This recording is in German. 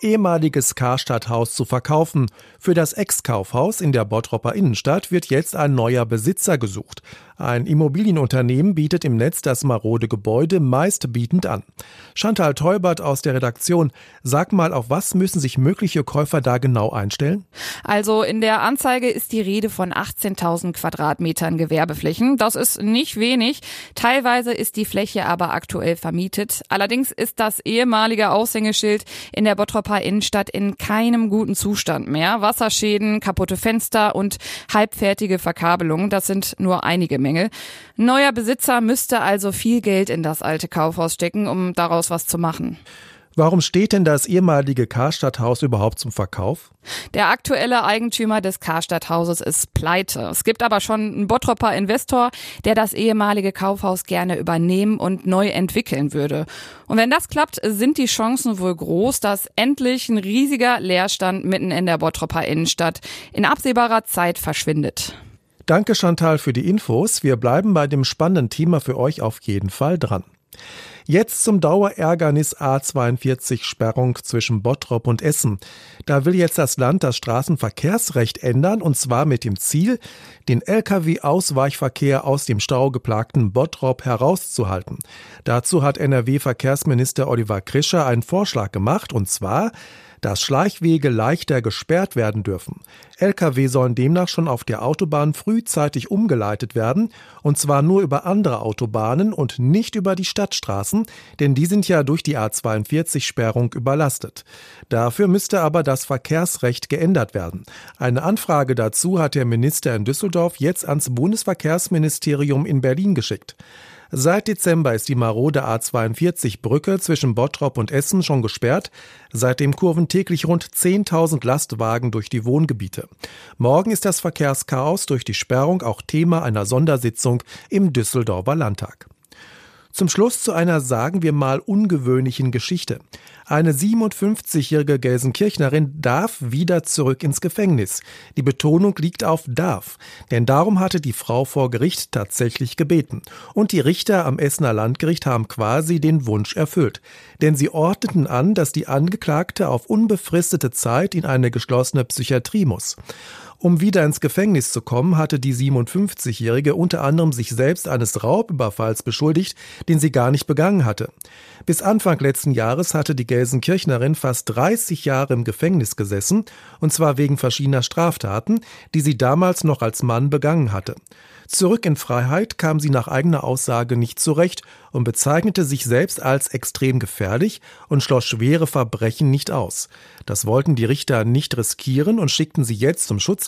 ehemaliges Karstadthaus zu verkaufen. Für das Ex-Kaufhaus in der Bottropper Innenstadt wird jetzt ein neuer Besitzer gesucht. Ein Immobilienunternehmen bietet im Netz das marode Gebäude meistbietend an. Chantal Teubert aus der Redaktion, sag mal, auf was müssen sich mögliche Käufer da genau einstellen? Also in der Anzeige ist die Rede von 18.000 Quadratmetern Gewerbeflächen. Das ist nicht wenig. Teilweise ist die Fläche aber aktuell vermietet. Allerdings ist das ehemalige Aushängeschild in der Bottroper Innenstadt in keinem guten Zustand mehr. Wasserschäden, kaputte Fenster und halbfertige Verkabelungen, das sind nur einige Mängel. Neuer Besitzer müsste also viel Geld in das alte Kaufhaus stecken, um daraus was zu machen. Warum steht denn das ehemalige Karstadthaus überhaupt zum Verkauf? Der aktuelle Eigentümer des Karstadthauses ist pleite. Es gibt aber schon einen Bottropper Investor, der das ehemalige Kaufhaus gerne übernehmen und neu entwickeln würde. Und wenn das klappt, sind die Chancen wohl groß, dass endlich ein riesiger Leerstand mitten in der Bottropper Innenstadt in absehbarer Zeit verschwindet. Danke Chantal für die Infos. Wir bleiben bei dem spannenden Thema für euch auf jeden Fall dran. Jetzt zum Dauerärgernis A42 Sperrung zwischen Bottrop und Essen. Da will jetzt das Land das Straßenverkehrsrecht ändern und zwar mit dem Ziel, den Lkw-Ausweichverkehr aus dem staugeplagten Bottrop herauszuhalten. Dazu hat NRW-Verkehrsminister Oliver Krischer einen Vorschlag gemacht und zwar, dass Schleichwege leichter gesperrt werden dürfen. Lkw sollen demnach schon auf der Autobahn frühzeitig umgeleitet werden, und zwar nur über andere Autobahnen und nicht über die Stadtstraßen, denn die sind ja durch die A42-Sperrung überlastet. Dafür müsste aber das Verkehrsrecht geändert werden. Eine Anfrage dazu hat der Minister in Düsseldorf jetzt ans Bundesverkehrsministerium in Berlin geschickt. Seit Dezember ist die marode A42-Brücke zwischen Bottrop und Essen schon gesperrt. Seitdem kurven täglich rund 10.000 Lastwagen durch die Wohngebiete. Morgen ist das Verkehrschaos durch die Sperrung auch Thema einer Sondersitzung im Düsseldorfer Landtag. Zum Schluss zu einer, sagen wir mal, ungewöhnlichen Geschichte. Eine 57-jährige Gelsenkirchnerin darf wieder zurück ins Gefängnis. Die Betonung liegt auf darf, denn darum hatte die Frau vor Gericht tatsächlich gebeten. Und die Richter am Essener Landgericht haben quasi den Wunsch erfüllt. Denn sie ordneten an, dass die Angeklagte auf unbefristete Zeit in eine geschlossene Psychiatrie muss. Um wieder ins Gefängnis zu kommen, hatte die 57-Jährige unter anderem sich selbst eines Raubüberfalls beschuldigt, den sie gar nicht begangen hatte. Bis Anfang letzten Jahres hatte die Gelsenkirchnerin fast 30 Jahre im Gefängnis gesessen, und zwar wegen verschiedener Straftaten, die sie damals noch als Mann begangen hatte. Zurück in Freiheit kam sie nach eigener Aussage nicht zurecht und bezeichnete sich selbst als extrem gefährlich und schloss schwere Verbrechen nicht aus. Das wollten die Richter nicht riskieren und schickten sie jetzt zum Schutz